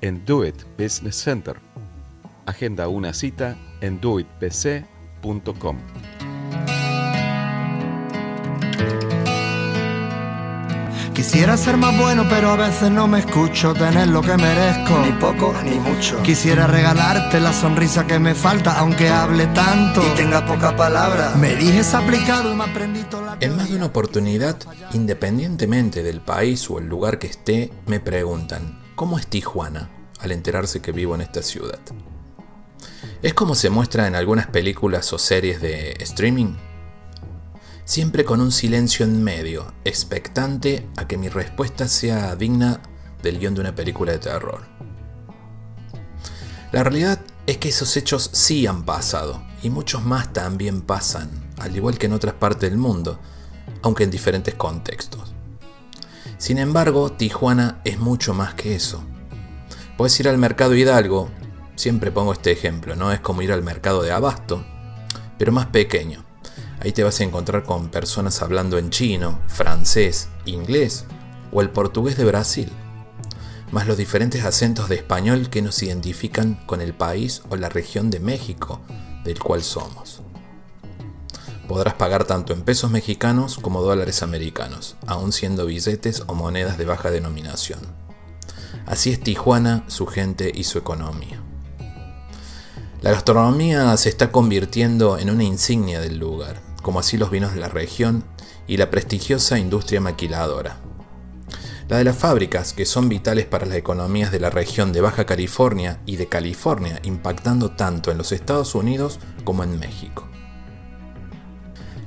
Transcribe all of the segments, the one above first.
en Do It Business Center. Agenda una cita en doitbc.com. Quisiera ser más bueno, pero a veces no me escucho tener lo que merezco. Ni poco ni mucho. Quisiera regalarte la sonrisa que me falta, aunque hable tanto. Y tenga poca palabra. Me dijes aplicado y me aprendí toda la En más de una oportunidad, independientemente del país o el lugar que esté, me preguntan, ¿cómo es Tijuana? al enterarse que vivo en esta ciudad. Es como se muestra en algunas películas o series de streaming siempre con un silencio en medio, expectante a que mi respuesta sea digna del guion de una película de terror. La realidad es que esos hechos sí han pasado, y muchos más también pasan, al igual que en otras partes del mundo, aunque en diferentes contextos. Sin embargo, Tijuana es mucho más que eso. Puedes ir al mercado Hidalgo, siempre pongo este ejemplo, ¿no? Es como ir al mercado de Abasto, pero más pequeño Ahí te vas a encontrar con personas hablando en chino, francés, inglés o el portugués de Brasil, más los diferentes acentos de español que nos identifican con el país o la región de México del cual somos. Podrás pagar tanto en pesos mexicanos como dólares americanos, aun siendo billetes o monedas de baja denominación. Así es Tijuana, su gente y su economía. La gastronomía se está convirtiendo en una insignia del lugar, como así los vinos de la región y la prestigiosa industria maquiladora. La de las fábricas, que son vitales para las economías de la región de Baja California y de California, impactando tanto en los Estados Unidos como en México.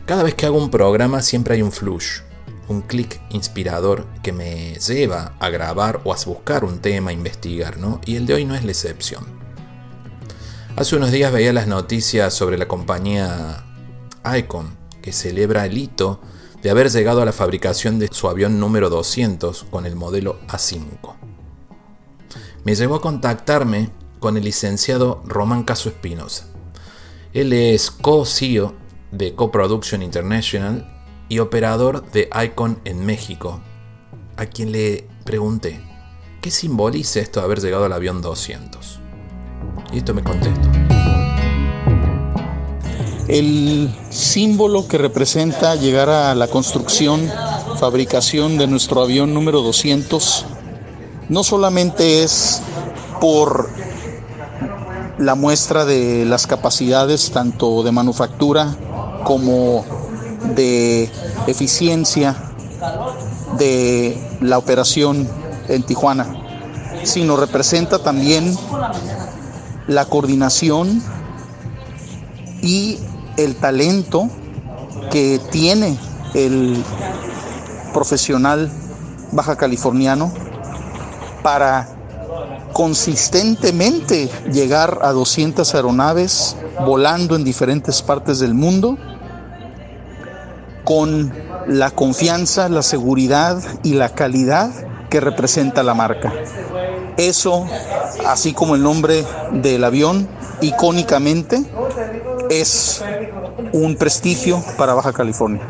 Cada vez que hago un programa siempre hay un flush, un clic inspirador que me lleva a grabar o a buscar un tema, a investigar, ¿no? Y el de hoy no es la excepción. Hace unos días veía las noticias sobre la compañía Icon, que celebra el hito de haber llegado a la fabricación de su avión número 200 con el modelo A5. Me llevó a contactarme con el licenciado Román Caso Espinosa. Él es co-CEO de Co-Production International y operador de Icon en México, a quien le pregunté, ¿qué simboliza esto de haber llegado al avión 200? Y esto me contestó el símbolo que representa llegar a la construcción, fabricación de nuestro avión número 200, no solamente es por la muestra de las capacidades tanto de manufactura como de eficiencia de la operación en Tijuana, sino representa también la coordinación y el talento que tiene el profesional baja californiano para consistentemente llegar a 200 aeronaves volando en diferentes partes del mundo con la confianza, la seguridad y la calidad que representa la marca. Eso, así como el nombre del avión, icónicamente es un prestigio para Baja California.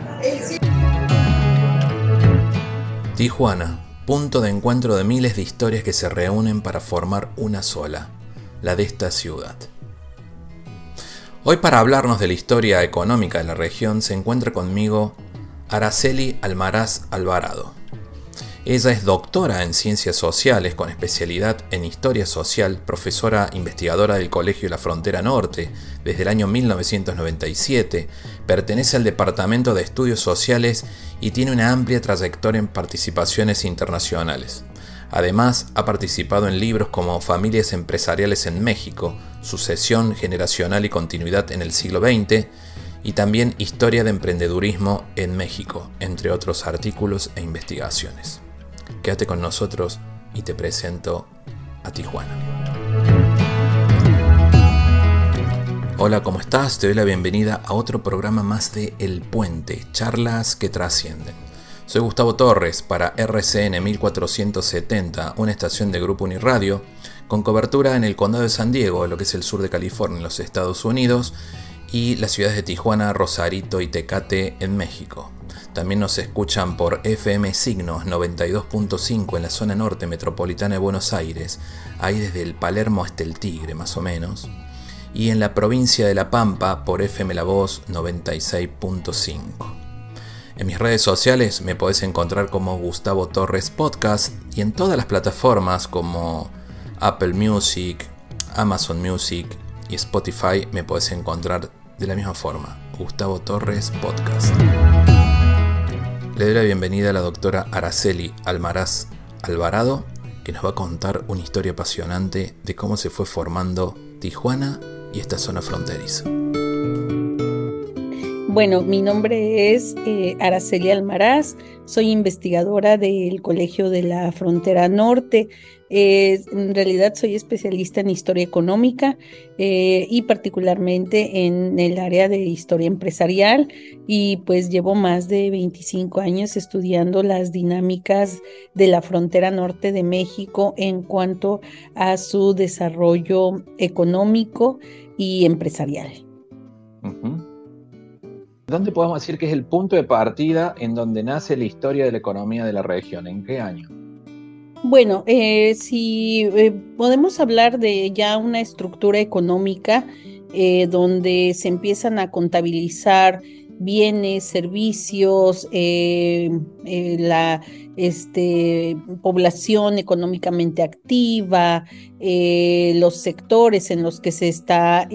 Tijuana, punto de encuentro de miles de historias que se reúnen para formar una sola, la de esta ciudad. Hoy para hablarnos de la historia económica de la región se encuentra conmigo Araceli Almaraz Alvarado. Ella es doctora en Ciencias Sociales con especialidad en Historia Social, profesora investigadora del Colegio de la Frontera Norte desde el año 1997, pertenece al Departamento de Estudios Sociales y tiene una amplia trayectoria en participaciones internacionales. Además, ha participado en libros como Familias Empresariales en México, Sucesión Generacional y Continuidad en el siglo XX, y también Historia de Emprendedurismo en México, entre otros artículos e investigaciones. Quédate con nosotros y te presento a Tijuana. Hola, ¿cómo estás? Te doy la bienvenida a otro programa más de El Puente, charlas que trascienden. Soy Gustavo Torres para RCN 1470, una estación de Grupo Uniradio, con cobertura en el condado de San Diego, lo que es el sur de California, en los Estados Unidos, y las ciudades de Tijuana, Rosarito y Tecate en México. También nos escuchan por FM Signos 92.5 en la zona norte metropolitana de Buenos Aires, ahí desde el Palermo hasta el Tigre más o menos, y en la provincia de La Pampa por FM La Voz 96.5. En mis redes sociales me podés encontrar como Gustavo Torres Podcast y en todas las plataformas como Apple Music, Amazon Music y Spotify me podés encontrar de la misma forma, Gustavo Torres Podcast. Le doy la bienvenida a la doctora Araceli Almaraz Alvarado, que nos va a contar una historia apasionante de cómo se fue formando Tijuana y esta zona fronteriza. Bueno, mi nombre es eh, Araceli Almaraz, soy investigadora del Colegio de la Frontera Norte. Eh, en realidad soy especialista en historia económica eh, y particularmente en el área de historia empresarial y pues llevo más de 25 años estudiando las dinámicas de la frontera norte de México en cuanto a su desarrollo económico y empresarial. ¿Dónde podemos decir que es el punto de partida en donde nace la historia de la economía de la región? ¿En qué año? Bueno, eh, si eh, podemos hablar de ya una estructura económica eh, donde se empiezan a contabilizar bienes, servicios, la este, población económicamente activa, los sectores en los que se está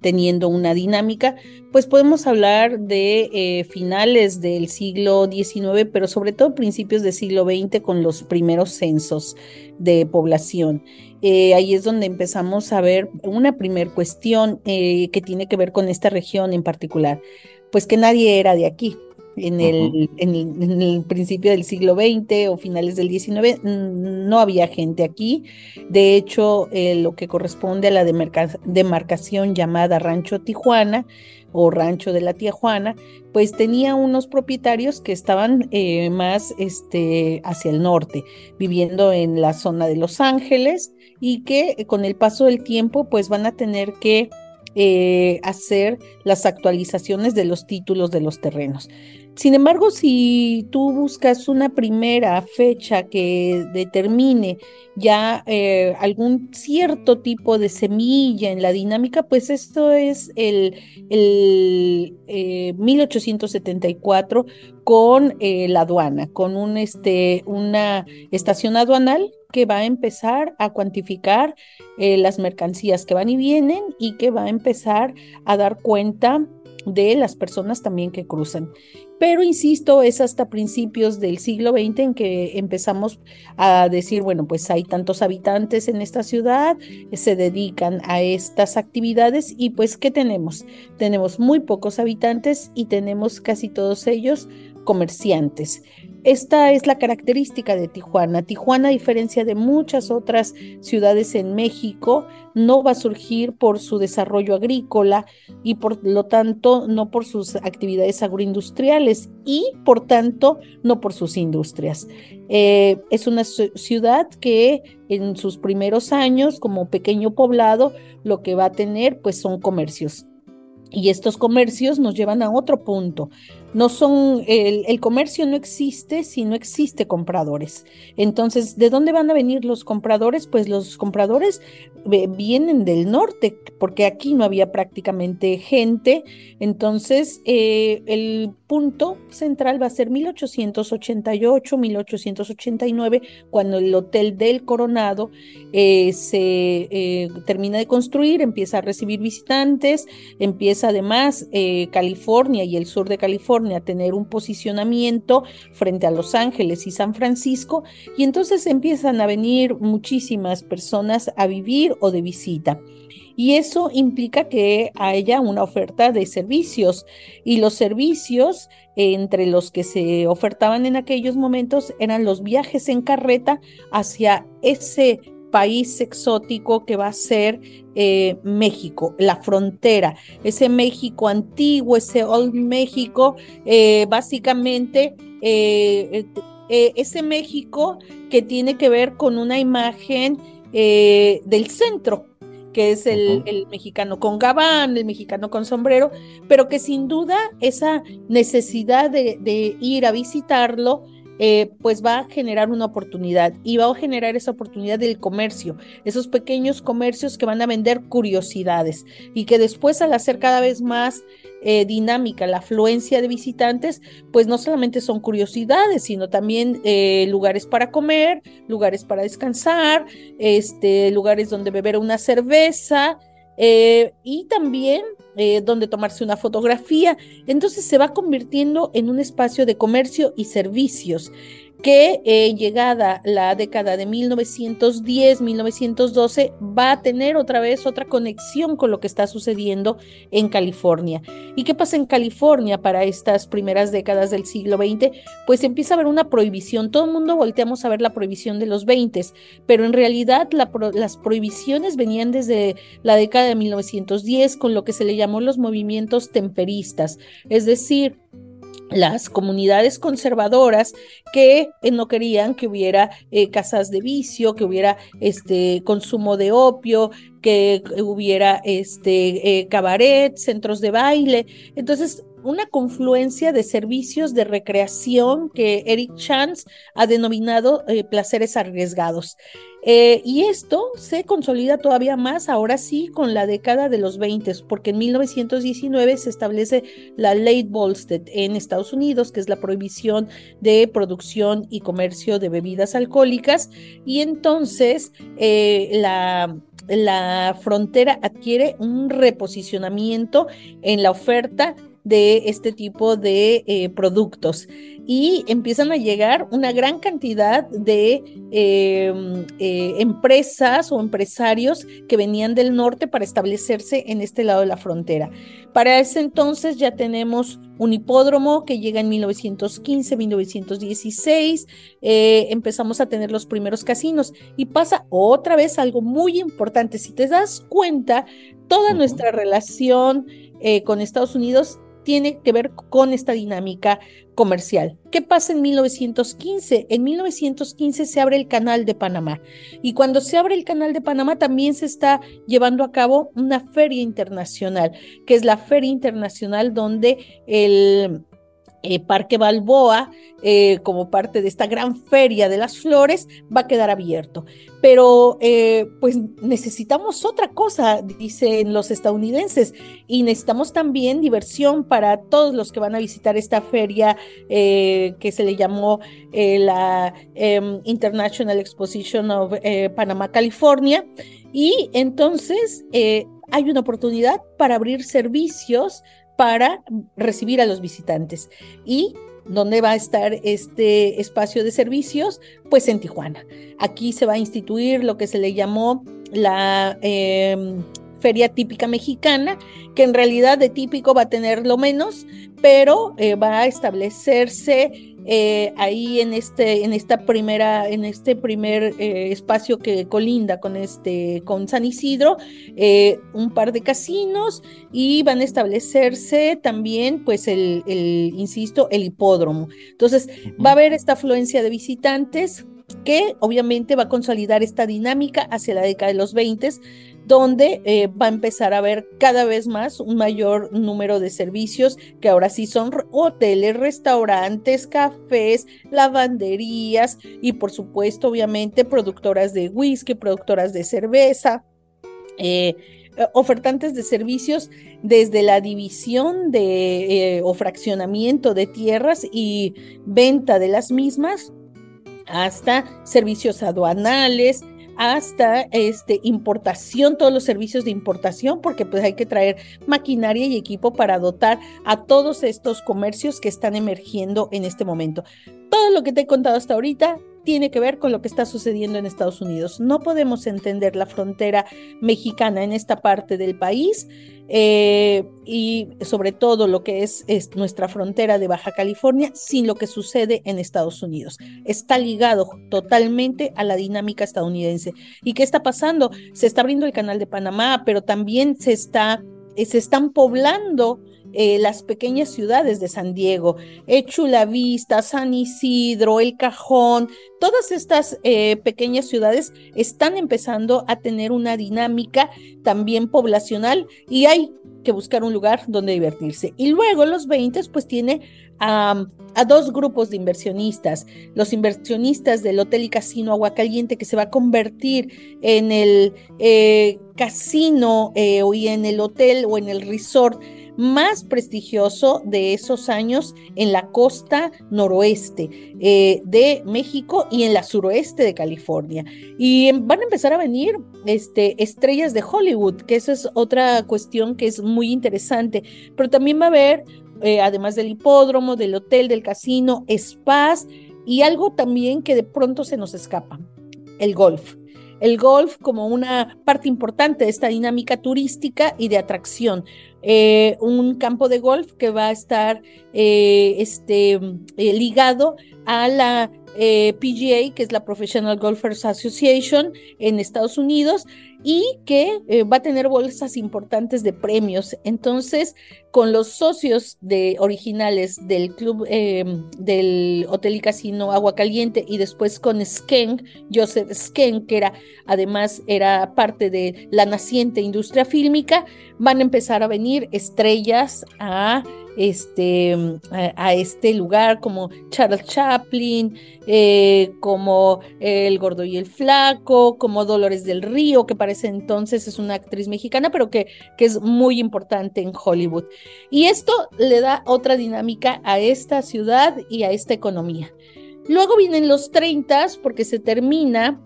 teniendo una dinámica, pues podemos hablar de eh, finales del siglo XIX, pero sobre todo principios del siglo XX con los primeros censos de población. ahí es donde empezamos a ver una primer cuestión que tiene que ver con esta región en particular, pues que nadie era de aquí en el, en, el, principio del siglo XX o finales del XIX, no había gente aquí. De hecho, eh, lo que corresponde a la demarcación llamada Rancho Tijuana o Rancho de la Tijuana, pues tenía unos propietarios que estaban eh, más este, hacia el norte, viviendo en la zona de Los Ángeles y que con el paso del tiempo pues van a tener que eh, hacer las actualizaciones de los títulos de los terrenos. Sin embargo, si tú buscas una primera fecha que determine ya eh, algún cierto tipo de semilla en la dinámica, pues esto es el, 1874 eh, con eh, la aduana, con un, este, una estación aduanal que va a empezar a cuantificar las mercancías que van y vienen y que va a empezar a dar cuenta de las personas también que cruzan. Pero insisto, es hasta principios del siglo XX en que empezamos a decir, bueno, pues hay tantos habitantes en esta ciudad, se dedican a estas actividades y pues ¿qué tenemos? Tenemos muy pocos habitantes y tenemos casi todos ellos comerciantes. Esta es la característica de Tijuana. Tijuana, a diferencia de muchas otras ciudades en México, no va a surgir por su desarrollo agrícola y por lo tanto no por sus actividades agroindustriales y por tanto no por sus industrias. Eh, es una ciudad que en sus primeros años como pequeño poblado lo que va a tener pues son comercios. Y estos comercios nos llevan a otro punto, no son, el, comercio no existe si no existe compradores. Entonces, ¿de dónde van a venir los compradores? Pues los compradores eh, vienen del norte, porque aquí no había prácticamente gente. Entonces, eh, el punto central va a ser 1888, 1889, cuando el Hotel del Coronado eh, se termina de construir, empieza a recibir visitantes, empieza además California y el sur de California a tener un posicionamiento frente a Los Ángeles y San Francisco y entonces empiezan a venir muchísimas personas a vivir o de visita. Y eso implica que haya una oferta de servicios y los servicios entre los que se ofertaban en aquellos momentos eran los viajes en carreta hacia ese país exótico que va a ser eh, México, la frontera, ese México antiguo, ese Old México, eh, básicamente eh, ese México que tiene que ver con una imagen del centro, que es el, mexicano con gabán, el mexicano con sombrero, pero que sin duda esa necesidad de ir a visitarlo, eh, pues va a generar una oportunidad y va a generar esa oportunidad del comercio, esos pequeños comercios que van a vender curiosidades y que después al hacer cada vez más eh, dinámica la afluencia de visitantes, pues no solamente son curiosidades, sino también eh, lugares para comer, lugares para descansar, este, lugares donde beber una cerveza, y también eh, donde tomarse una fotografía. Entonces se va convirtiendo en un espacio de comercio y servicios que eh, llegada la década de 1910-1912 va a tener otra vez otra conexión con lo que está sucediendo en California. ¿Y qué pasa en California para estas primeras décadas del siglo XX? Pues empieza a haber una prohibición. Todo el mundo volteamos a ver la prohibición de los 20, pero en realidad las prohibiciones venían desde la década de 1910 con lo que se le llamó los movimientos temperistas, es decir, las comunidades conservadoras que eh, no querían que hubiera eh, casas de vicio, que hubiera este consumo de opio, que hubiera este eh, cabaret, centros de baile. Entonces, una confluencia de servicios de recreación que Eric Chance ha denominado placeres arriesgados. Eh, y esto se consolida todavía más ahora sí con la década de los 20, porque en 1919 se establece la ley Volstead en Estados Unidos, que es la prohibición de producción y comercio de bebidas alcohólicas, y entonces eh, la, la frontera adquiere un reposicionamiento en la oferta de este tipo de eh, productos y empiezan a llegar una gran cantidad de em, eh, empresas o empresarios que venían del norte para establecerse en este lado de la frontera. Para ese entonces ya tenemos un hipódromo que llega en 1915, 1916, eh, empezamos a tener los primeros casinos y pasa otra vez algo muy importante. Si te das cuenta, toda nuestra relación eh, con Estados Unidos tiene que ver con esta dinámica comercial. ¿Qué pasa en 1915? En 1915 se abre el canal de Panamá y cuando se abre el canal de Panamá también se está llevando a cabo una feria internacional, que es la feria internacional donde el eh, Parque Balboa, eh, como parte de esta gran feria de las flores, va a quedar abierto. Pero eh, pues necesitamos otra cosa, dicen los estadounidenses, y necesitamos también diversión para todos los que van a visitar esta feria que se le llamó la em, International Exposition of Panama, California. Y entonces hay una oportunidad para abrir servicios para recibir a los visitantes. ¿Y dónde va a estar este espacio de servicios? Pues en Tijuana. Aquí se va a instituir lo que se le llamó la em, feria típica mexicana, que en realidad de típico va a tener lo menos, pero eh, va a establecerse eh, ahí en este, en esta primera, en este primer eh, espacio que colinda con este, con San Isidro, eh, un par de casinos y van a establecerse también, pues, el, el insisto, el hipódromo. Entonces, va a haber esta afluencia de visitantes que obviamente va a consolidar esta dinámica hacia la década de los 20 donde eh, va a empezar a haber cada vez más un mayor número de servicios que ahora sí son hoteles, restaurantes, cafés, lavanderías y por supuesto obviamente productoras de whisky, productoras de cerveza. Eh, ofertantes de servicios desde la división de eh, o fraccionamiento de tierras y venta de las mismas hasta servicios aduanales, hasta este, importación, todos los servicios de importación, porque pues hay que traer maquinaria y equipo para dotar a todos estos comercios que están emergiendo en este momento. Todo lo que te he contado hasta ahorita tiene que ver con lo que está sucediendo en Estados Unidos. No podemos entender la frontera mexicana en esta parte del país eh, y sobre todo lo que es, es, nuestra frontera de Baja California sin lo que sucede en Estados Unidos. Está ligado totalmente a la dinámica estadounidense. ¿Y qué está pasando? Se está abriendo el canal de Panamá, pero también se, está, se están poblando eh, las pequeñas ciudades de San Diego, eh, Chula Vista, San Isidro, El Cajón, todas estas eh, pequeñas ciudades están empezando a tener una dinámica también poblacional y hay que buscar un lugar donde divertirse. Y luego los 20 pues tiene a, dos grupos de inversionistas, los inversionistas del Hotel y Casino Aguacaliente que se va a convertir en el casino y en el hotel o en el resort más prestigioso de esos años en la costa noroeste eh, de México y en la suroeste de California. Y van a empezar a venir este, estrellas de Hollywood, que esa es otra cuestión que es muy interesante, pero también va a haber, eh, además del hipódromo, del hotel, del casino, spas y algo también que de pronto se nos escapa, el golf el golf como una parte importante de esta dinámica turística y de atracción. Eh, un campo de golf que va a estar eh, este, eh, ligado a la PGA, que es la Professional Golfers Association en Estados Unidos, y que va a tener bolsas importantes de premios. Entonces, con los socios de, originales del club del Hotel y Casino Agua Caliente y después con Skeng, Joseph Skeng, que era además era parte de la naciente industria fílmica, van a empezar a venir estrellas a este, a, este lugar como Charles Chaplin, eh, como El Gordo y el Flaco, como Dolores del Río, que parece entonces es una actriz mexicana, pero que, que es muy importante en Hollywood. Y esto le da otra dinámica a esta ciudad y a esta economía. Luego vienen los 30 porque se termina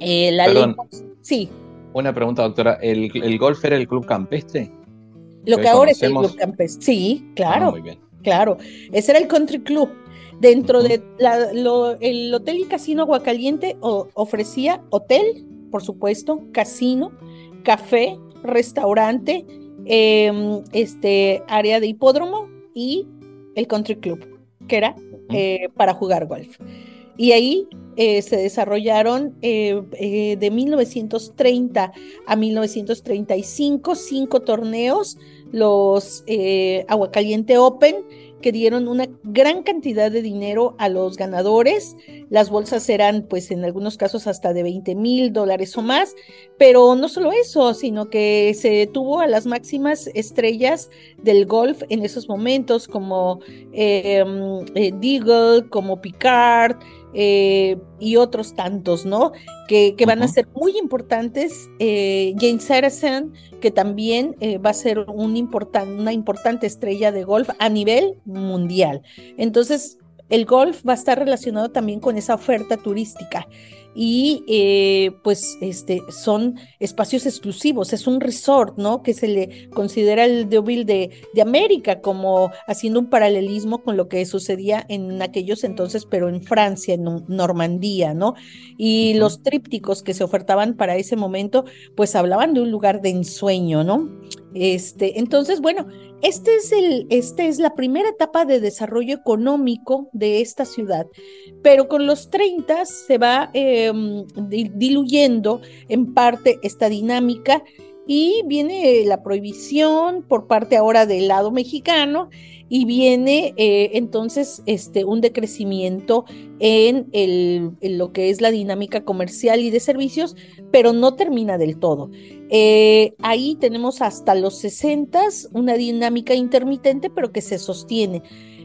eh, la ley. Sí. Una pregunta, doctora. ¿El, ¿El, golf era el club campestre? Lo que, ahora es el club campestre. Sí, claro. Ah, claro. Ese era el country club. Dentro de el hotel y casino Aguacaliente ofrecía hotel, por supuesto, casino, café, restaurante, em, este área de hipódromo y el country club, que era eh, para jugar golf. Y ahí eh, se desarrollaron eh, eh, de 1930 a 1935 cinco torneos, los Aguacaliente Open, que dieron una gran cantidad de dinero a los ganadores. Las bolsas eran, pues, en algunos casos hasta de 20 mil dólares o más, pero no solo eso, sino que se tuvo a las máximas estrellas del golf en esos momentos, como mm, Deagle, como Picard, eh, y otros tantos, ¿no? Que, van a ser muy importantes. Eh, Jane Saracen, que también eh, va a ser un una importante estrella de golf a nivel mundial. Entonces, el golf va a estar relacionado también con esa oferta turística y eh, pues este, son espacios exclusivos, es un resort, ¿no? Que se le considera el Deauville de, de América, como haciendo un paralelismo con lo que sucedía en aquellos entonces, pero en Francia, en Normandía, ¿no? Y los trípticos que se ofertaban para ese momento, pues hablaban de un lugar de ensueño, ¿no? Este, entonces, bueno, es, el, este es la primera etapa de desarrollo económico de esta ciudad, pero con los 30 se va em, diluyendo en parte esta dinámica y viene la prohibición por parte ahora del lado mexicano y viene eh, entonces este, un decrecimiento en, lo que es la dinámica comercial y de servicios, pero no termina del todo. Eh, ahí tenemos hasta los 60 una dinámica intermitente, pero que se sostiene.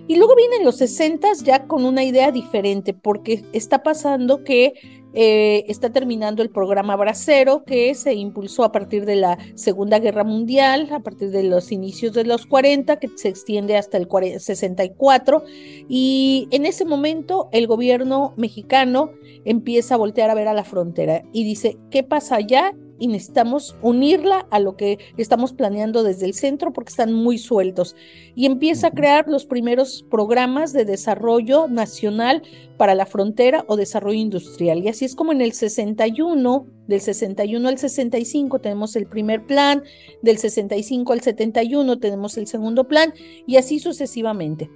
Y luego vienen los 60 ya con una idea diferente, porque está pasando que eh, está terminando el programa Bracero, que se impulsó a partir de la Segunda Guerra Mundial, a partir de los inicios de los 40, que se extiende hasta el 64. Y en ese momento el gobierno mexicano empieza a voltear a ver a la frontera y dice, ¿qué pasa allá? Y necesitamos unirla a lo que estamos planeando desde el centro porque están muy sueltos. Y empieza a crear los primeros programas de desarrollo nacional para la frontera o desarrollo industrial. Y así es como en el 61, del 61 al 65 tenemos el primer plan, del 65 al 71 tenemos el segundo plan y así sucesivamente.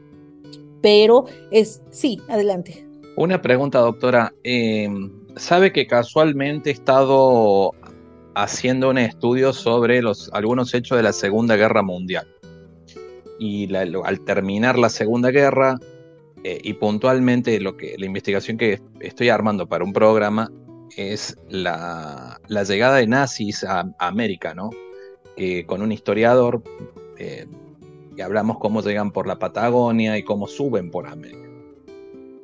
Pero es, sí, adelante. Una pregunta, doctora. Em, sabe que casualmente he estado haciendo un estudio sobre algunos hechos de la Segunda Guerra Mundial. Y al terminar la Segunda Guerra, eh, y puntualmente lo que, la investigación que estoy armando para un programa es la, llegada de nazis a, América, ¿no? con un historiador, eh, y hablamos cómo llegan por la Patagonia y cómo suben por América.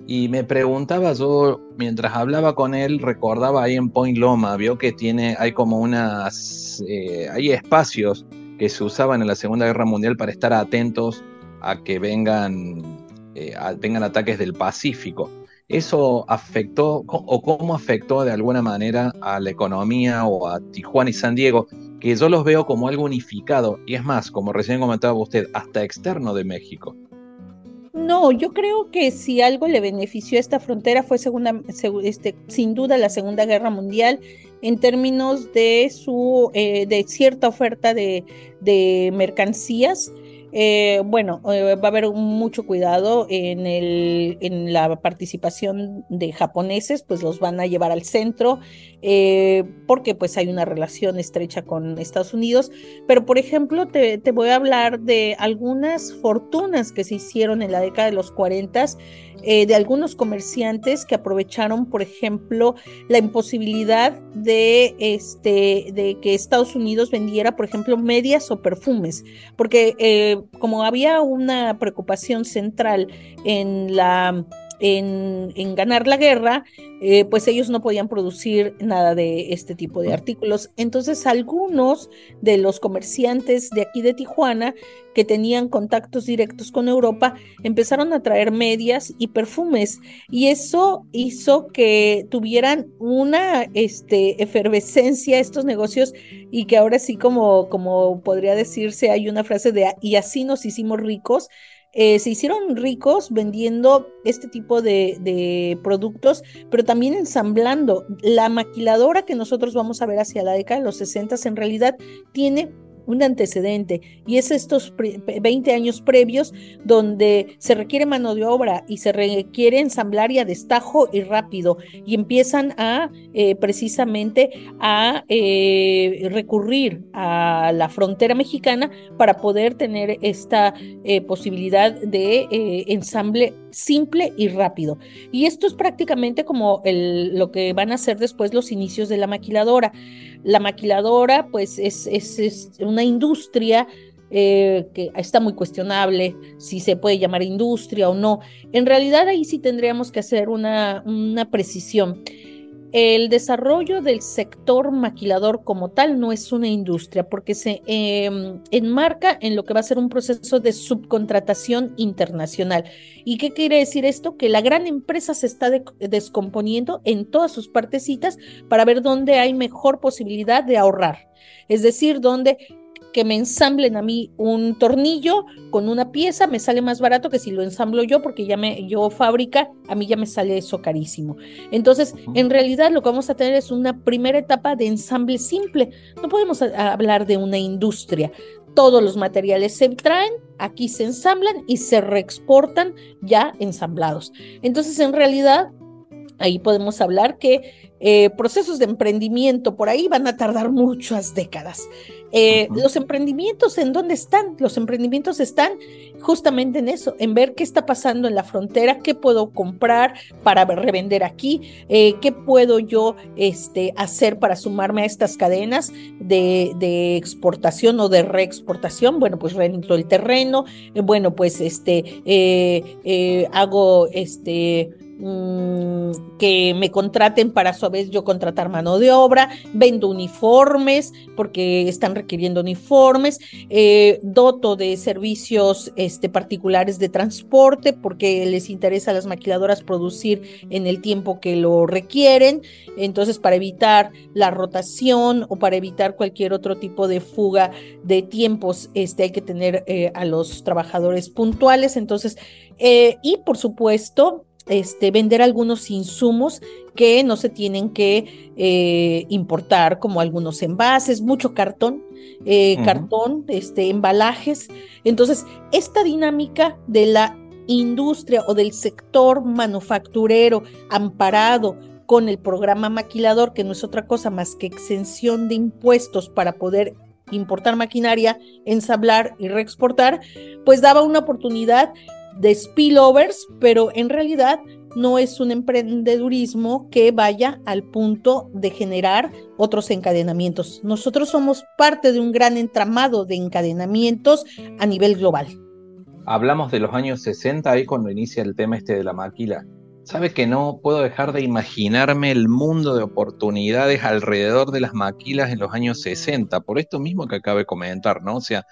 Y me preguntaba yo, mientras hablaba con él, recordaba ahí en Point Loma, vio que tiene, hay como unas, eh, hay espacios que se usaban en la Segunda Guerra Mundial para estar atentos a que vengan, eh, vengan ataques del Pacífico. ¿Eso afectó o cómo afectó de alguna manera a la economía o a Tijuana y San Diego? Que yo los veo como algo unificado y es más, como recién comentaba usted, hasta externo de México. No, yo creo que si algo le benefició a esta frontera fue segunda, este, sin duda la Segunda Guerra Mundial en términos de su eh, de cierta oferta de, de mercancías eh, bueno, eh, va a haber mucho cuidado en, la participación de japoneses, pues los van a llevar al centro, eh, porque pues hay una relación estrecha con Estados Unidos. Pero, por ejemplo, te, te, voy a hablar de algunas fortunas que se hicieron en la década de los 40 de algunos comerciantes que aprovecharon, por ejemplo, la imposibilidad de, este, de que Estados Unidos vendiera, por ejemplo, medias o perfumes, porque como había una preocupación central en la en, ganar la guerra, eh, pues ellos no podían producir nada de este tipo de artículos. Entonces algunos de los comerciantes de aquí de Tijuana que tenían contactos directos con Europa empezaron a traer medias y perfumes y eso hizo que tuvieran una este, efervescencia estos negocios y que ahora sí como, como podría decirse hay una frase de y así nos hicimos ricos eh, se hicieron ricos vendiendo este tipo de, productos, pero también ensamblando. La maquiladora que nosotros vamos a ver hacia la década de los 60 en realidad tiene un antecedente y es estos 20 años previos donde se requiere mano de obra y se requiere ensamblar y a destajo y rápido y empiezan a eh, precisamente a eh, recurrir a la frontera mexicana para poder tener esta eh, posibilidad de ensamble simple y rápido. Y esto es prácticamente como lo que van a hacer después los inicios de la maquiladora. La maquiladora, pues, es, es, una industria eh, que está muy cuestionable si se puede llamar industria o no. En realidad ahí sí tendríamos que hacer una, una precisión el desarrollo del sector maquilador como tal no es una industria porque se em, enmarca en lo que va a ser un proceso de subcontratación internacional. ¿Y qué quiere decir esto? Que la gran empresa se está descomponiendo en todas sus partecitas para ver dónde hay mejor posibilidad de ahorrar. Es decir, dónde que me ensamblen a mí un tornillo con una pieza me sale más barato que si lo ensamblo yo porque ya me yo fábrica a mí ya me sale eso carísimo. Entonces en realidad lo que vamos a tener es una primera etapa de ensamble simple. No podemos hablar de una industria. Todos los materiales se traen, aquí se ensamblan y se reexportan ya ensamblados. Entonces, en realidad, Ahí podemos hablar que eh, procesos de emprendimiento por ahí van a tardar muchas décadas. Eh, los emprendimientos, ¿en dónde están? Los emprendimientos están justamente en eso, en ver qué está pasando en la frontera, qué puedo comprar para revender aquí, eh, qué puedo yo este, hacer para sumarme a estas cadenas de, de exportación o de reexportación. Bueno, pues rento el terreno, bueno, pues este, hago este Mm, que me contraten para a su vez yo contratar mano de obra, vendo uniformes porque están requiriendo uniformes, eh, doto de servicios este, particulares de transporte porque les interesa a las maquiladoras producir en el tiempo que lo requieren, entonces para evitar la rotación o para evitar cualquier otro tipo de fuga de tiempos, este, hay que tener eh, a los trabajadores puntuales, entonces, eh, y por supuesto, este, vender algunos insumos que no se tienen que eh, importar, como algunos envases, mucho cartón, eh, cartón, este, embalajes. Entonces, esta dinámica de la industria o del sector manufacturero amparado con el programa maquilador, que no es otra cosa más que exención de impuestos para poder importar maquinaria, ensamblar y reexportar, pues daba una oportunidad de spillovers, pero en realidad no es un emprendedurismo que vaya al punto de generar otros encadenamientos. Nosotros somos parte de un gran entramado de encadenamientos a nivel global. Hablamos de los años 60 ahí cuando inicia el tema este de la maquila. Sabe que no puedo dejar de imaginarme el mundo de oportunidades alrededor de las maquilas en los años 60, por esto mismo que acabo de comentar, ¿no? O sea,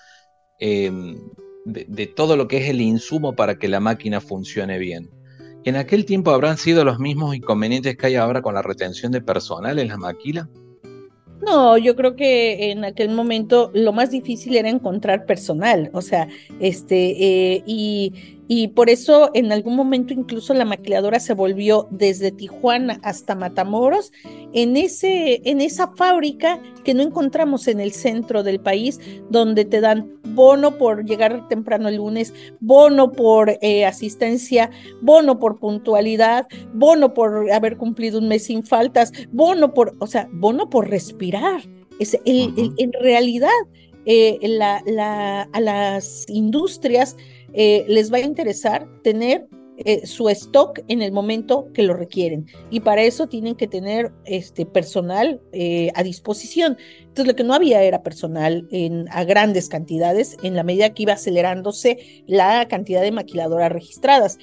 de, todo lo que es el insumo para que la máquina funcione bien. ¿En aquel tiempo habrán sido los mismos inconvenientes que hay ahora con la retención de personal en la maquila? No, yo creo que en aquel momento lo más difícil era encontrar personal, o sea, este, eh, y, y por eso en algún momento incluso la maquiladora se volvió desde Tijuana hasta Matamoros en, ese, en esa fábrica que no encontramos en el centro del país, donde te dan bono por llegar temprano el lunes, bono por eh, asistencia, bono por puntualidad, bono por haber cumplido un mes sin faltas, bono por, o sea, bono por respirar. Es en realidad, eh, la, a las industrias eh, les va a interesar tener eh, su stock en el momento que lo requieren. Y para eso tienen que tener este personal eh, a disposición. Entonces, lo que no había era personal en, a grandes cantidades en la medida que iba acelerándose la cantidad de maquiladoras registradas.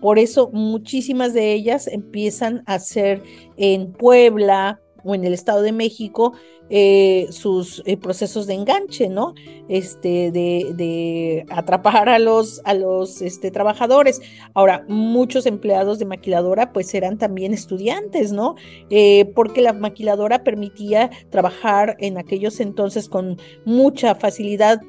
Por eso muchísimas de ellas empiezan a ser en Puebla o en el Estado de México eh, sus eh, procesos de enganche, ¿no? Este, de, atrapar a los, a los este, trabajadores. Ahora, muchos empleados de maquiladora pues eran también estudiantes, ¿no? Eh, porque la maquiladora permitía trabajar en aquellos entonces con mucha facilidad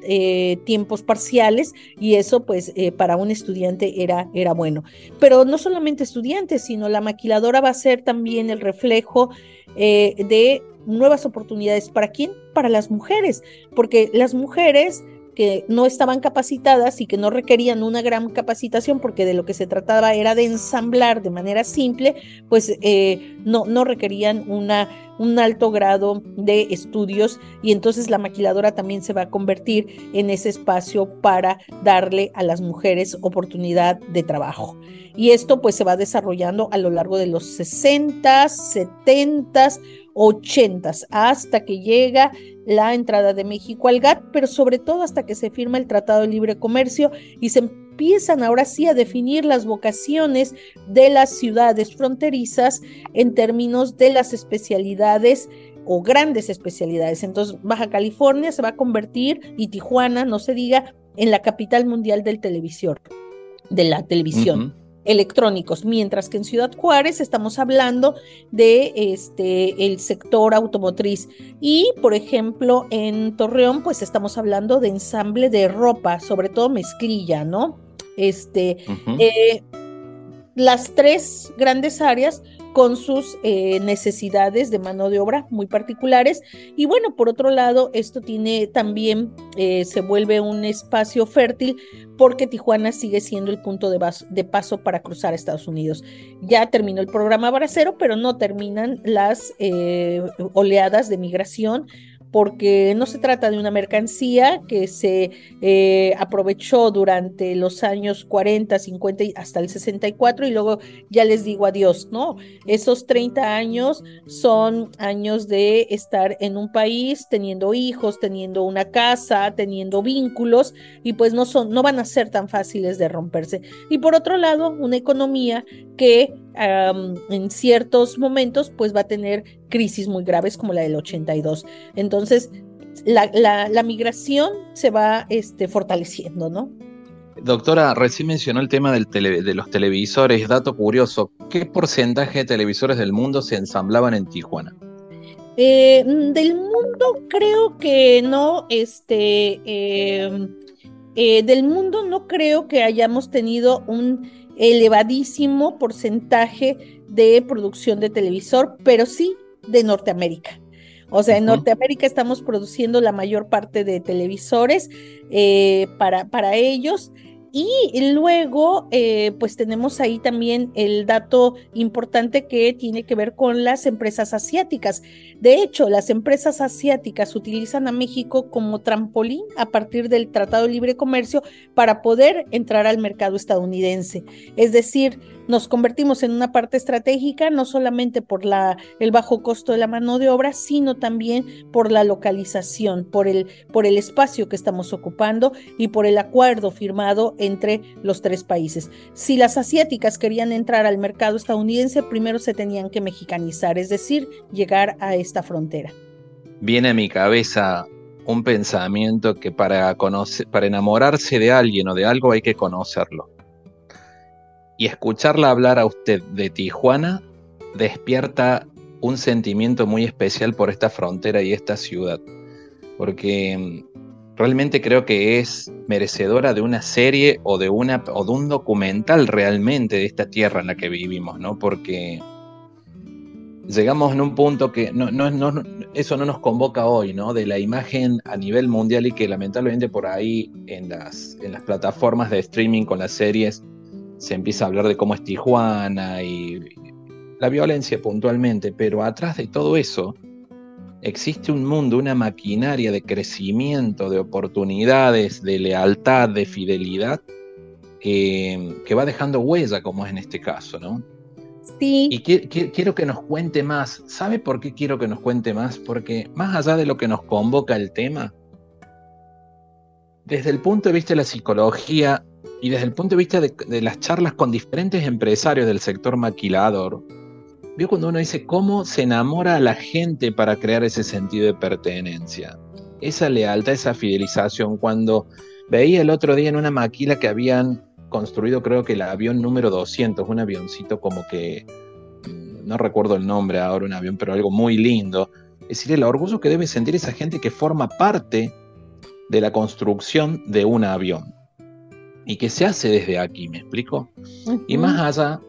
tiempos parciales y eso pues para un estudiante era, era bueno. Pero no solamente estudiantes, sino la maquiladora va a ser también el reflejo de nuevas oportunidades. ¿Para quién? Para las mujeres, porque las mujeres que no estaban capacitadas y que no requerían una gran capacitación porque de lo que se trataba era de ensamblar de manera simple, pues eh, no, no requerían una, un alto grado de estudios y entonces la maquiladora también se va a convertir en ese espacio para darle a las mujeres oportunidad de trabajo. Y esto pues se va desarrollando a lo largo de los 60, 70, ochentas, hasta que llega la entrada de México al GATT, pero sobre todo hasta que se firma el Tratado de Libre Comercio y se empiezan ahora sí a definir las vocaciones de las ciudades fronterizas en términos de las especialidades o grandes especialidades. Entonces, Baja California se va a convertir, y Tijuana, no se diga, en la capital mundial del televisión, de la televisión electrónicos, mientras que en Ciudad Juárez estamos hablando de este el sector automotriz y por ejemplo en Torreón pues estamos hablando de ensamble de ropa, sobre todo mezclilla, ¿no? Este las tres grandes áreas con sus eh, necesidades de mano de obra muy particulares. Y bueno, por otro lado, esto tiene también, eh, se vuelve un espacio fértil porque Tijuana sigue siendo el punto de, paso para cruzar a Estados Unidos. Ya terminó el programa Bracero, pero no terminan las eh, oleadas de migración porque no se trata de una mercancía que se eh, aprovechó durante los años 40, 50 y hasta el 64 y luego ya les digo adiós, ¿no? Esos 30 años son años de estar en un país teniendo hijos, teniendo una casa, teniendo vínculos y pues no son no van a ser tan fáciles de romperse. Y por otro lado, una economía que en ciertos momentos pues va a tener crisis muy graves como la del 82. Entonces, la, la, migración se va este, fortaleciendo, ¿no? Doctora, recién mencionó el tema del de los televisores. Dato curioso, ¿qué porcentaje de televisores del mundo se ensamblaban en Tijuana? Eh, del mundo creo que no, este, em, eh, del mundo no creo que hayamos tenido un elevadísimo porcentaje de producción de televisor, pero sí de Norteamérica. O sea, en Norteamérica estamos produciendo la mayor parte de televisores eh, para, para ellos. Y luego, eh, pues tenemos ahí también el dato importante que tiene que ver con las empresas asiáticas. De hecho, las empresas asiáticas utilizan a México como trampolín a partir del Tratado de Libre Comercio para poder entrar al mercado estadounidense. Es decir, nos convertimos en una parte estratégica, no solamente por la, el bajo costo de la mano de obra, sino también por la localización, por el, por el espacio que estamos ocupando y por el acuerdo firmado entre los tres países. Si las asiáticas querían entrar al mercado estadounidense, primero se tenían que mexicanizar, es decir, llegar a esta frontera. Viene a mi cabeza un pensamiento que para, conocer, para enamorarse de alguien o de algo hay que conocerlo y escucharla hablar a usted de Tijuana despierta un sentimiento muy especial por esta frontera y esta ciudad, porque mm, realmente creo que es merecedora de una serie o de, una, o de un documental realmente de esta tierra en la que vivimos, ¿no? Porque llegamos en un punto que no, eso no nos convoca hoy, ¿no? De la imagen a nivel mundial y que lamentablemente por ahí en las, en las plataformas de streaming con las series se empieza a hablar de cómo es Tijuana y la violencia puntualmente, pero atrás de todo eso existe un mundo, una maquinaria de crecimiento, de oportunidades, de lealtad, de fidelidad, que, va dejando huella, como es en este caso, ¿no? Sí. Y quiero que nos cuente más. ¿Sabe por qué quiero que nos cuente más? Porque más allá de lo que nos convoca el tema, desde el punto de vista de la psicología, y desde el punto de vista de, las charlas con diferentes empresarios del sector maquilador, vio cuando uno dice cómo se enamora a la gente para crear ese sentido de pertenencia, esa lealtad, esa fidelización. Cuando veía el otro día en una maquila que habían construido, creo que el avión número 200, un avioncito como que, mm, no recuerdo el nombre ahora, un avión, pero algo muy lindo. Es decir, el orgullo que debe sentir esa gente que forma parte de la construcción de un avión y que se hace desde aquí, ¿me explico? Y más allá,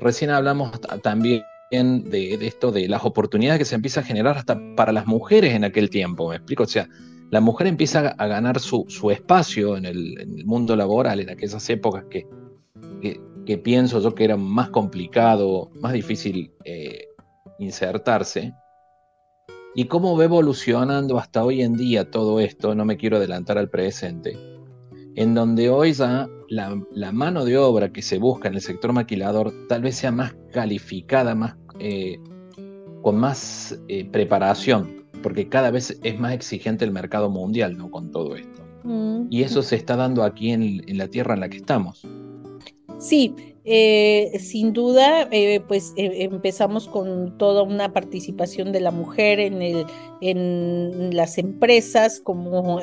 recién hablamos también de, esto, de las oportunidades que se empieza a generar hasta para las mujeres en aquel tiempo, ¿me explico? O sea, la mujer empieza a ganar su, espacio en el, mundo laboral en aquellas épocas que, que, pienso yo que era más complicado, más difícil eh, insertarse. Y cómo va evolucionando hasta hoy en día todo esto, no me quiero adelantar al presente en donde hoy ya la, mano de obra que se busca en el sector maquilador tal vez sea más calificada, más, eh, con más eh, preparación, porque cada vez es más exigente el mercado mundial ¿no? con todo esto. Mm. Y eso se está dando aquí en, en la tierra en la que estamos. Sí, eh, sin duda, eh, pues eh, empezamos con toda una participación de la mujer en, el, en las empresas, como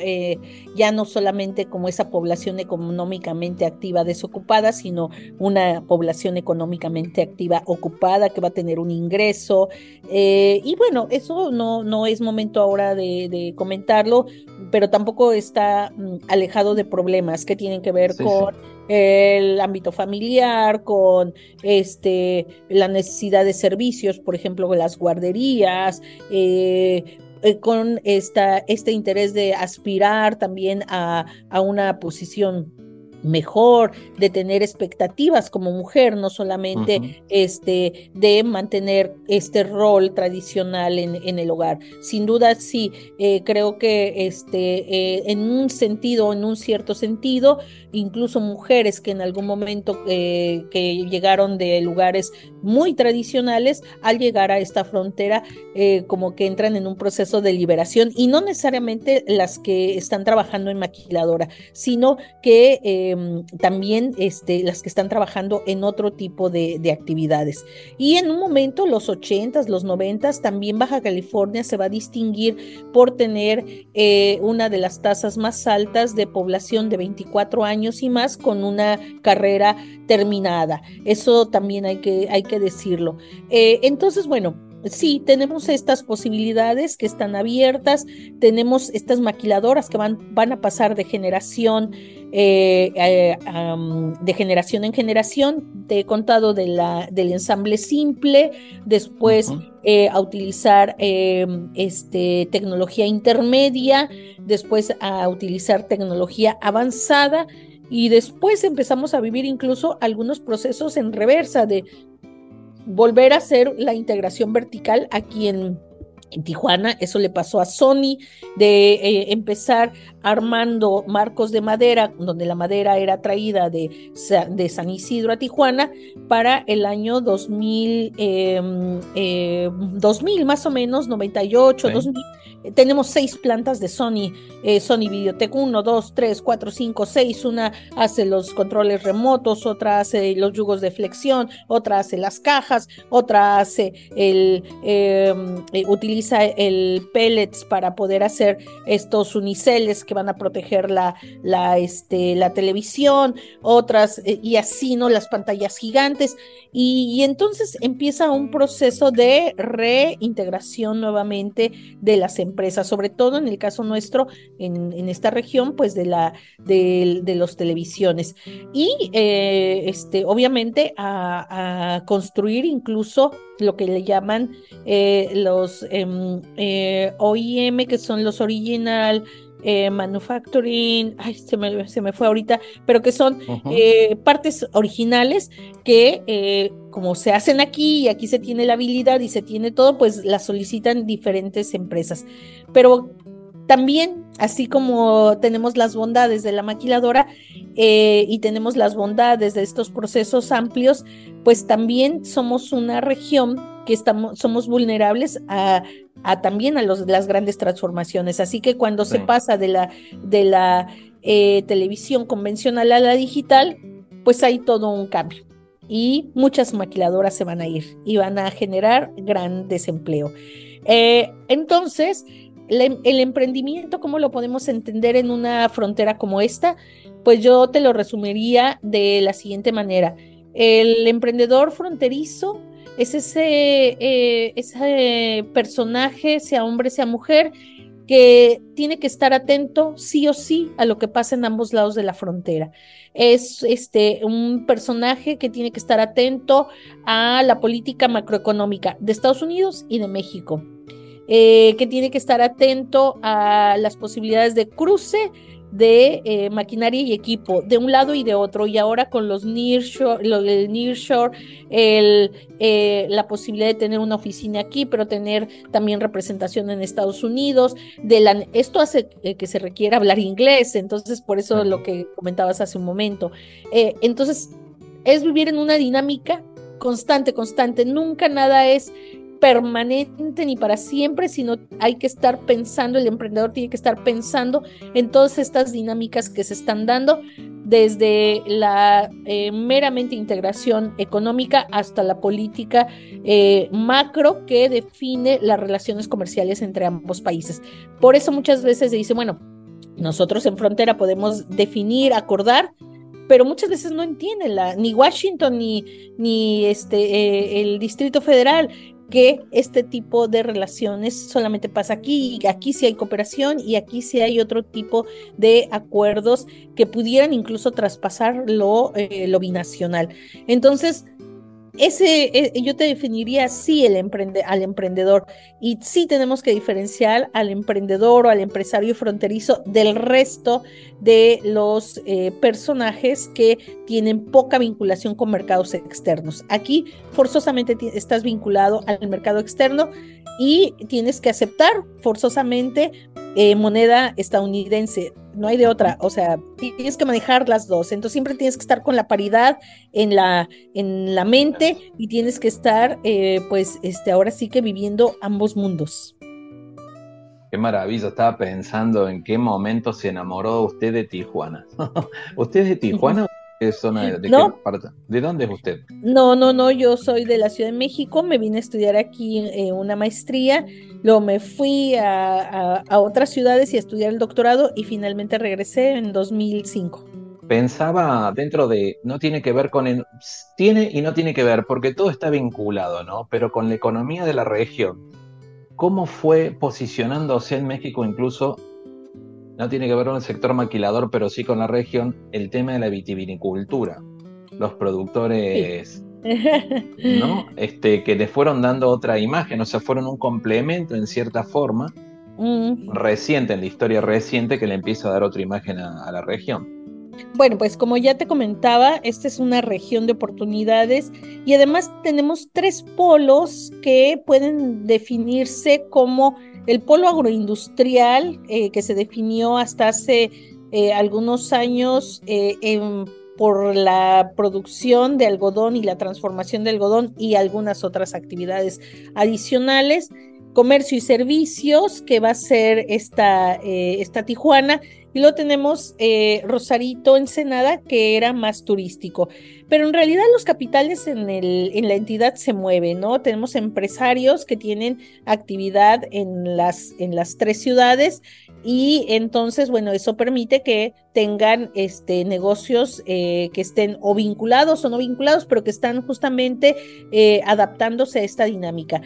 ya no solamente como esa población económicamente activa desocupada, sino una población económicamente activa ocupada que va a tener un ingreso. y bueno, eso no, no es momento ahora de, comentarlo, pero tampoco está mm, alejado de problemas que tienen que ver con el ámbito familiar, con este, la necesidad de servicios, por ejemplo, las guarderías, eh, eh, con esta, este interés de aspirar también a, a una posición mejor, de tener expectativas como mujer, no solamente este, de mantener este rol tradicional en, en el hogar. Sin duda, sí, eh, creo que este, eh, en un sentido, en un cierto sentido, incluso mujeres que en algún momento eh, que llegaron de lugares muy tradicionales, al llegar a esta frontera, como que entran en un proceso de liberación y no necesariamente las que están trabajando en maquiladora, sino que Em, también este, las que están trabajando en otro tipo de, actividades. Y en un momento, los 80s, los 90s, también Baja California se va a distinguir por tener eh, una de las tasas más altas de población de 24 años y más con una carrera terminada. Eso también hay que, hay que decirlo. Eh, entonces, bueno, sí, tenemos estas posibilidades que están abiertas, tenemos estas maquiladoras que van, van a pasar de generación, eh, eh, de generación en generación. Te he contado de la, del ensamble simple, después eh, a utilizar este, tecnología intermedia, después a utilizar tecnología avanzada y después empezamos a vivir incluso algunos procesos en reversa de volver a hacer la integración vertical aquí en, Tijuana. Eso le pasó a Sony de eh, empezar armando marcos de madera, donde la madera era traída de, de San Isidro a Tijuana para el año 2000, 2000 em, eh, más o menos, 98, 2000 tenemos seis plantas de Sony, eh, Sony Videotech 1, 2, 3, 4, 5, 6. Una hace los controles remotos, otra hace los yugos de flexión, otra hace las cajas, otra hace el, em, eh, utiliza el pellets para poder hacer estos uniceles que van a proteger la, la, este, la televisión, otras, eh, y así, ¿no? Las pantallas gigantes. Y, entonces empieza un proceso de reintegración nuevamente de las empresas, sobre todo en el caso nuestro, en, esta región, pues de, la, de, los televisiones. Y eh, este, obviamente a, construir incluso lo que le llaman eh, los em, eh, OIM, que son los original eh, manufacturing, ay, se me, se me, fue ahorita, pero que son eh, partes originales que eh, como se hacen aquí y aquí se tiene la habilidad y se tiene todo, pues las solicitan diferentes empresas. Pero también, así como tenemos las bondades de la maquiladora y tenemos las bondades de estos procesos amplios, pues también somos una región que estamos, somos vulnerables a a también a los, las grandes transformaciones. Así que cuando se pasa de la, de la eh, televisión convencional a la digital, pues hay todo un cambio. Y muchas maquiladoras se van a ir y van a generar gran desempleo. Eh, entonces, el emprendimiento, ¿cómo lo podemos entender en una frontera como esta? Pues yo te lo resumiría de la siguiente manera. El emprendedor fronterizo es ese, eh, ese personaje, sea hombre, sea mujer, que tiene que estar atento sí o sí a lo que pasa en ambos lados de la frontera. Es este un personaje que tiene que estar atento a la política macroeconómica de Estados Unidos y de México. Eh, que tiene que estar atento a las posibilidades de cruce de eh, maquinaria y equipo de un lado y de otro y ahora con los nearshore, el nearshore, el, eh, la posibilidad de tener una oficina aquí, pero tener también representación en Estados Unidos, de la, esto hace eh, que se requiera hablar inglés, entonces por eso lo que comentabas hace un momento. entonces, es vivir en una dinámica constante, constante, nunca nada es permanente ni para siempre, sino hay que estar pensando, el emprendedor tiene que estar pensando en todas estas dinámicas que se están dando, desde la eh, meramente integración económica hasta la política eh, macro que define las relaciones comerciales entre ambos países. Por eso muchas veces se dice, bueno, nosotros en frontera podemos definir, acordar, pero muchas veces no entienden la, ni Washington ni, ni este, eh, el Distrito Federal que este tipo de relaciones solamente pasa aquí, y aquí sí hay cooperación y aquí sí hay otro tipo de acuerdos que pudieran incluso traspasar lo, eh, lo binacional. Entonces, ese, eh, yo te definiría así el emprende, al emprendedor y sí tenemos que diferenciar al emprendedor o al empresario fronterizo del resto de los eh, personajes que tienen poca vinculación con mercados externos. Aquí forzosamente estás vinculado al mercado externo y tienes que aceptar forzosamente eh, moneda estadounidense no hay de otra, o sea, tienes que manejar las dos, entonces siempre tienes que estar con la paridad en la, en la mente y tienes que estar, eh, pues, este, ahora sí que viviendo ambos mundos. Qué maravilla, estaba pensando en qué momento se enamoró usted de Tijuana. ¿Usted es de Tijuana? ¿Qué zona de, qué parte? ¿De dónde es usted? No, no, no, yo soy de la Ciudad de México, me vine a estudiar aquí eh, una maestría, luego me fui a, otras ciudades y a estudiar el doctorado y finalmente regresé en 2005 pensaba dentro de, no tiene que ver con, el, tiene y no tiene que ver, porque todo está vinculado, ¿no? Pero con la economía de la región, ¿cómo fue posicionándose en México incluso no tiene que ver con el sector maquilador, pero sí con la región, el tema de la vitivinicultura. Los productores, ¿no? Este, que le fueron dando otra imagen, o sea, fueron un complemento en cierta forma, mm. reciente, en la historia reciente, que le empieza a dar otra imagen a la región. Bueno, pues como ya te comentaba, esta es una región de oportunidades y además tenemos tres polos que pueden definirse como el polo agroindustrial eh, que se definió hasta hace eh, algunos años eh, por la producción de algodón y la transformación de algodón y algunas otras actividades adicionales, comercio y servicios, que va a ser esta, esta Tijuana, y luego tenemos Rosarito, Ensenada, que era más turístico. Pero en realidad los capitales en, el, en la entidad se mueven, ¿no? Tenemos empresarios que tienen actividad en las, en las tres ciudades y entonces, bueno, eso permite que tengan este, negocios eh, que estén o vinculados o no vinculados, pero que están justamente eh, adaptándose a esta dinámica.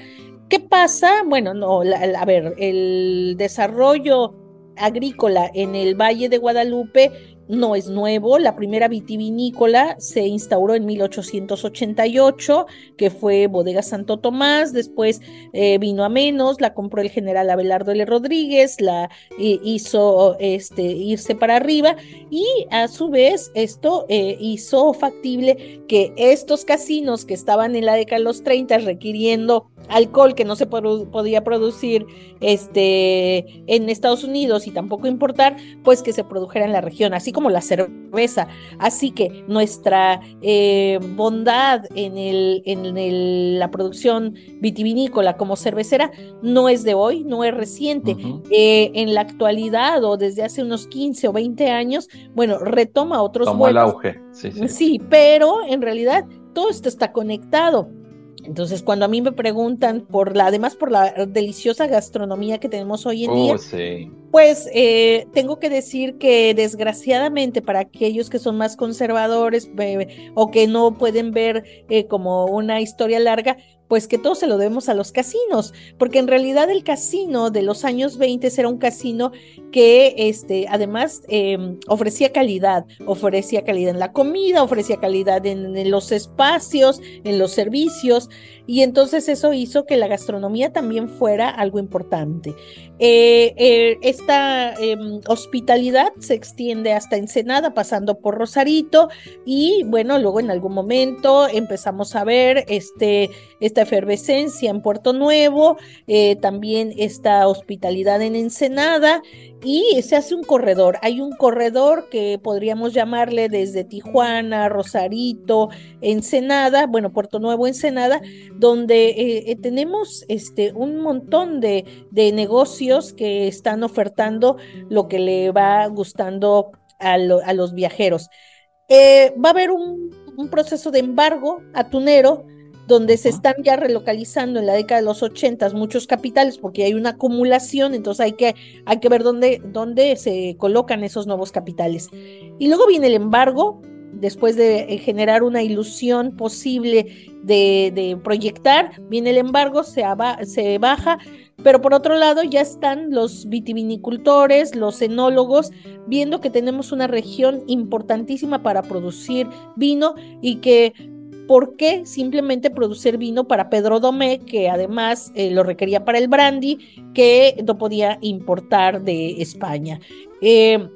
¿Qué pasa? Bueno, no, a ver, el desarrollo agrícola en el Valle de Guadalupe no es nuevo. La primera vitivinícola se instauró en 1888, que fue Bodega Santo Tomás. Después eh, vino a menos, la compró el general Abelardo L. Rodríguez, la eh, hizo este, irse para arriba y a su vez esto eh, hizo factible que estos casinos que estaban en la década de los 30 requiriendo alcohol que no se podía producir este, en Estados Unidos y tampoco importar, pues que se produjera en la región, así como la cerveza. Así que nuestra eh, bondad en, el, en la producción vitivinícola como cervecera no es de hoy, no es reciente. Eh, en la actualidad o desde hace unos 15 o 20 años, bueno, retoma otros Tomó el auge. Sí, sí. sí, pero en realidad todo esto está conectado. Entonces, cuando a mí me preguntan por la, además por la deliciosa gastronomía que tenemos hoy en día, oh, pues eh, tengo que decir que desgraciadamente para aquellos que son más conservadores eh, o que no pueden ver eh, como una historia larga, pues que todo se lo debemos a los casinos, porque en realidad el casino de los años 20 era un casino que este, además em, ofrecía calidad, ofrecía calidad en la comida, ofrecía calidad en, los espacios, en los servicios, y entonces eso hizo que la gastronomía también fuera algo importante. Eh, eh, esta em, hospitalidad se extiende hasta Ensenada, pasando por Rosarito, y bueno, luego en algún momento empezamos a ver este, esta efervescencia en Puerto Nuevo, eh, también esta hospitalidad en Ensenada, y se hace un corredor. Hay un corredor que podríamos llamarle desde Tijuana, Rosarito, Ensenada, bueno, Puerto Nuevo, Ensenada, donde eh, eh, tenemos este, un montón de, negocios que están ofertando lo que le va gustando a, los viajeros. Eh, va a haber un, un proceso de embargo atunero donde se están ya relocalizando en la década de los ochentas muchos capitales porque hay una acumulación, entonces hay que, hay que ver dónde, dónde se colocan esos nuevos capitales. Y luego viene el embargo después de eh, generar una ilusión posible de, proyectar, viene el embargo, se, se baja, pero por otro lado ya están los vitivinicultores, los enólogos, viendo que tenemos una región importantísima para producir vino y que ¿Por qué simplemente producir vino para Pedro Domé, que además eh, lo requería para el brandy, que no podía importar de España? Eh,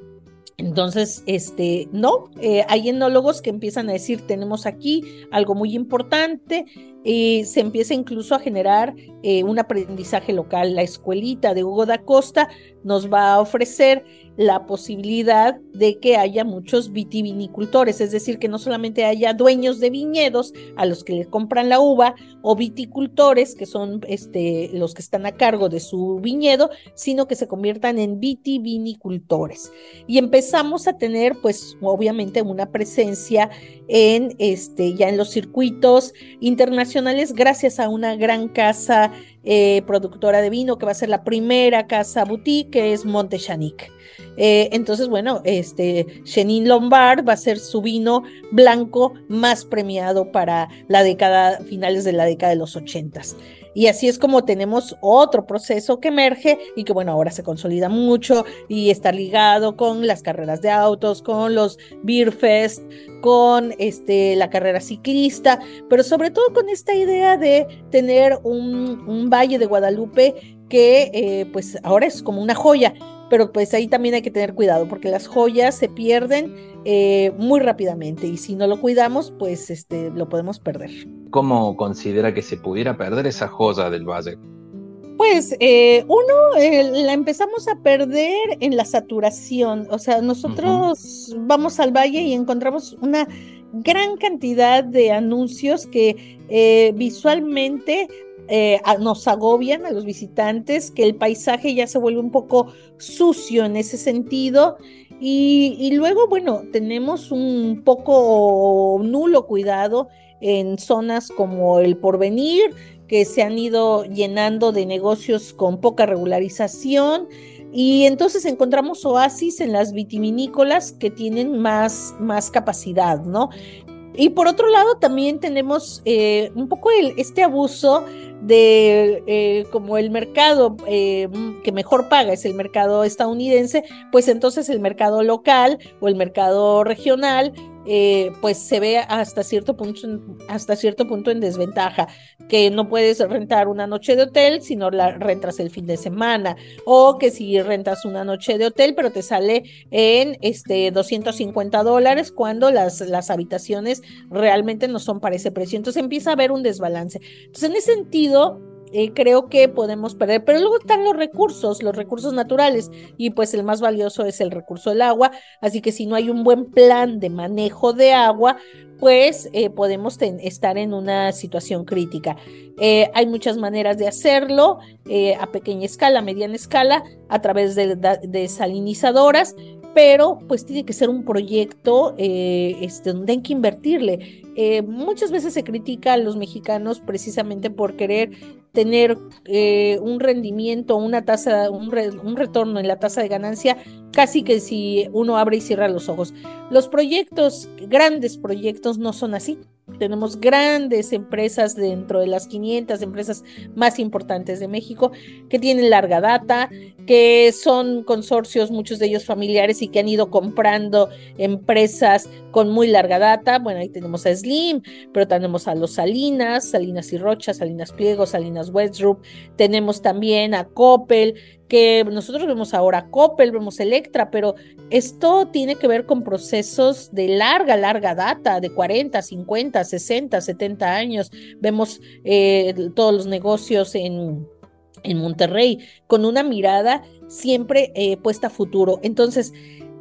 entonces, este, no, eh, hay enólogos que empiezan a decir, tenemos aquí algo muy importante, y se empieza incluso a generar un aprendizaje local. La escuelita de Hugo da Costa nos va a ofrecer la posibilidad de que haya muchos vitivinicultores, es decir, que no solamente haya dueños de viñedos a los que le compran la uva o viticultores, que son este, los que están a cargo de su viñedo, sino que se conviertan en vitivinicultores. Y empezamos a tener, pues, obviamente una presencia en este, ya en los circuitos internacionales gracias a una gran casa eh, productora de vino que va a ser la primera casa boutique, que es Montechanic. Eh, entonces, bueno, este Chenin Lombard va a ser su vino blanco más premiado para la década, finales de la década de los ochentas. Y así es como tenemos otro proceso que emerge y que bueno, ahora se consolida mucho y está ligado con las carreras de autos, con los Beer Fest, con este, la carrera ciclista, pero sobre todo con esta idea de tener un, un Valle de Guadalupe que eh, pues ahora es como una joya pero pues ahí también hay que tener cuidado porque las joyas se pierden eh, muy rápidamente y si no lo cuidamos, pues este, lo podemos perder. ¿Cómo considera que se pudiera perder esa joya del valle? Pues eh, uno, eh, la empezamos a perder en la saturación, o sea, nosotros vamos al valle y encontramos una gran cantidad de anuncios que visualmente eh, nos agobian a los visitantes, que el paisaje ya se vuelve un poco sucio en ese sentido. Y, luego, bueno, tenemos un poco nulo cuidado en zonas como el porvenir, que se han ido llenando de negocios con poca regularización. Y entonces encontramos oasis en las vitivinícolas que tienen más, más capacidad, ¿no? Y por otro lado, también tenemos eh, un poco el, este abuso de eh, como el mercado eh, que mejor paga es el mercado estadounidense, pues entonces el mercado local o el mercado regional eh, pues se ve hasta cierto punto hasta cierto punto en desventaja que no puedes rentar una noche de hotel si no la rentas el fin de semana o que si rentas una noche de hotel pero te sale en este 250 dólares cuando las, las habitaciones realmente no son para ese precio. Entonces empieza a haber un desbalance. Entonces en ese sentido eh, creo que podemos perder. Pero luego están los recursos, los recursos naturales, y pues el más valioso es el recurso del agua. Así que si no hay un buen plan de manejo de agua, pues eh, podemos estar en una situación crítica. Eh, hay muchas maneras de hacerlo, a pequeña escala, mediana escala, a través de, salinizadoras, pero pues tiene que ser un proyecto este, donde hay que invertirle. muchas veces se critica a los mexicanos precisamente por querer tener eh, un rendimiento, una tasa, un, un, retorno en la tasa de ganancia, casi que si uno abre y cierra los ojos. Los proyectos, grandes proyectos, no son así. Tenemos grandes empresas dentro de las 500 empresas más importantes de México que tienen larga data, que son consorcios, muchos de ellos familiares y que han ido comprando empresas con muy larga data. Bueno, ahí tenemos a Slim, pero tenemos a los Salinas, Salinas y Rocha, Salinas Pliego, Salinas Westrup, tenemos también a Coppel, que nosotros vemos ahora Coppel, vemos Electra, pero esto tiene que ver con procesos de larga, larga data, de 40, 50, 60, 70 años. Vemos eh, todos los negocios en, en Monterrey con una mirada siempre eh, puesta a futuro. Entonces,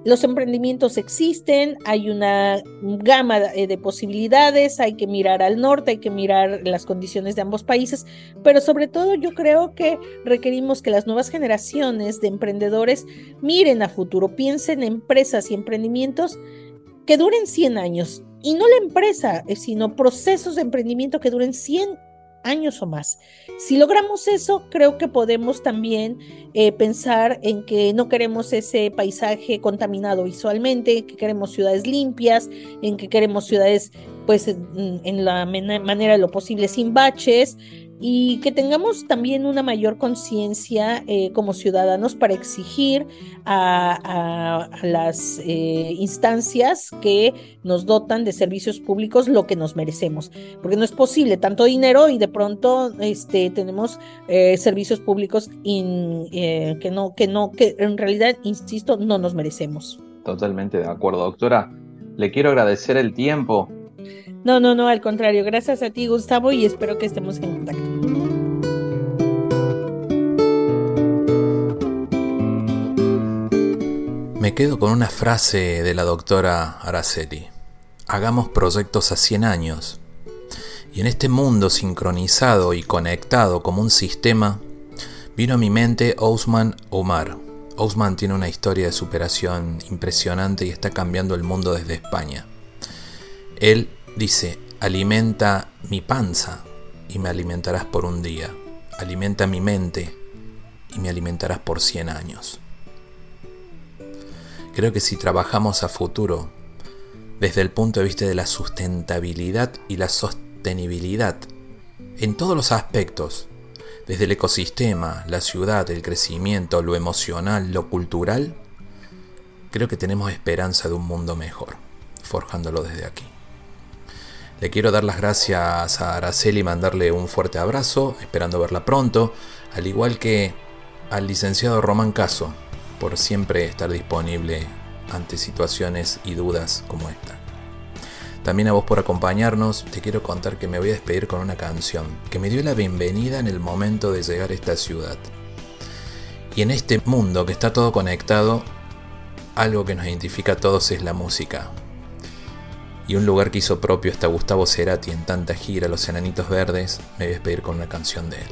los emprendimientos existen, hay una gama eh, de posibilidades, hay que mirar al norte, hay que mirar las condiciones de ambos países, pero sobre todo yo creo que requerimos que las nuevas generaciones de emprendedores miren a futuro, piensen en empresas y emprendimientos que duren 100 años, y no la empresa, eh, sino procesos de emprendimiento que duren 100 años o más. Si logramos eso, creo que podemos también eh, pensar en que no queremos ese paisaje contaminado visualmente, que queremos ciudades limpias, en que queremos ciudades pues en, la manera de lo posible sin baches, y que tengamos también una mayor conciencia eh, como ciudadanos para exigir a, las eh, instancias que nos dotan de servicios públicos lo que nos merecemos, porque no es posible tanto dinero y de pronto este, tenemos eh, servicios públicos que no, que no, que en realidad, insisto, no nos merecemos. Totalmente de acuerdo, doctora. Le quiero agradecer el tiempo no, no, no, al contrario. Gracias a ti, Gustavo, y espero que estemos en contacto. Me quedo con una frase de la doctora Araceli. Hagamos proyectos a 100 años. Y en este mundo sincronizado y conectado como un sistema, vino a mi mente Osman Omar. Osman tiene una historia de superación impresionante y está cambiando el mundo desde España. Él Dice, alimenta mi panza y me alimentarás por un día. Alimenta mi mente y me alimentarás por 100 años. Creo que si trabajamos a futuro, desde el punto de vista de la sustentabilidad y la sostenibilidad, en todos los aspectos, desde el ecosistema, la ciudad, el crecimiento, lo emocional, lo cultural, creo que tenemos esperanza de un mundo mejor, forjándolo desde aquí. Le quiero dar las gracias a Araceli y mandarle un fuerte abrazo, esperando verla pronto, al igual que al licenciado Román Caso, por siempre estar disponible ante situaciones y dudas como esta. También a vos por acompañarnos, te quiero contar que me voy a despedir con una canción que me dio la bienvenida en el momento de llegar a esta ciudad. Y en este mundo que está todo conectado, algo que nos identifica a todos es la música y un lugar que hizo propio hasta Gustavo Cerati en tanta gira Los Enanitos Verdes, me voy a despedir con una canción de él.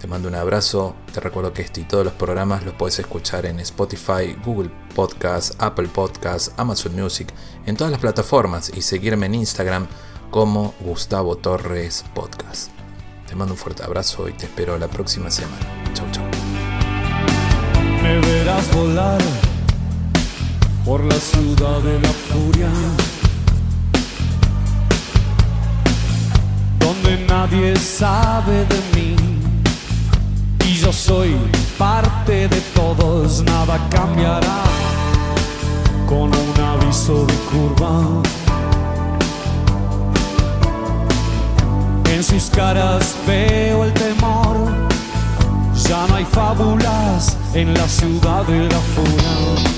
Te mando un abrazo, te recuerdo que este y todos los programas los puedes escuchar en Spotify, Google Podcast, Apple Podcast, Amazon Music, en todas las plataformas y seguirme en Instagram como Gustavo Torres Podcast. Te mando un fuerte abrazo y te espero la próxima semana. Chau, chau. Me verás volar por la ciudad de la furia nadie sabe de mí. Y yo soy parte de todos, nada cambiará con un aviso de curva. En sus caras veo el temor, ya no hay fábulas en la ciudad de la furia.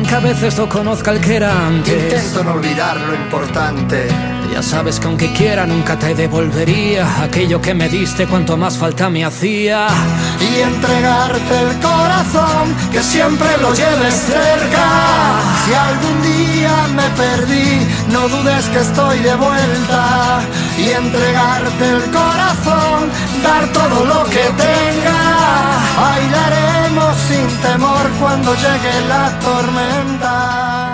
aunque a veces no conozca el que era antes, intento no olvidar lo importante. Ya sabes que aunque quiera nunca te devolvería aquello que me diste cuanto más falta me hacía. Y entregarte el corazón, que siempre lo lleves cerca. Si algún día me perdí, no dudes que estoy de vuelta. Y entregarte el corazón, dar todo lo que tenga. Bailaremos sin temor cuando llegue la tormenta.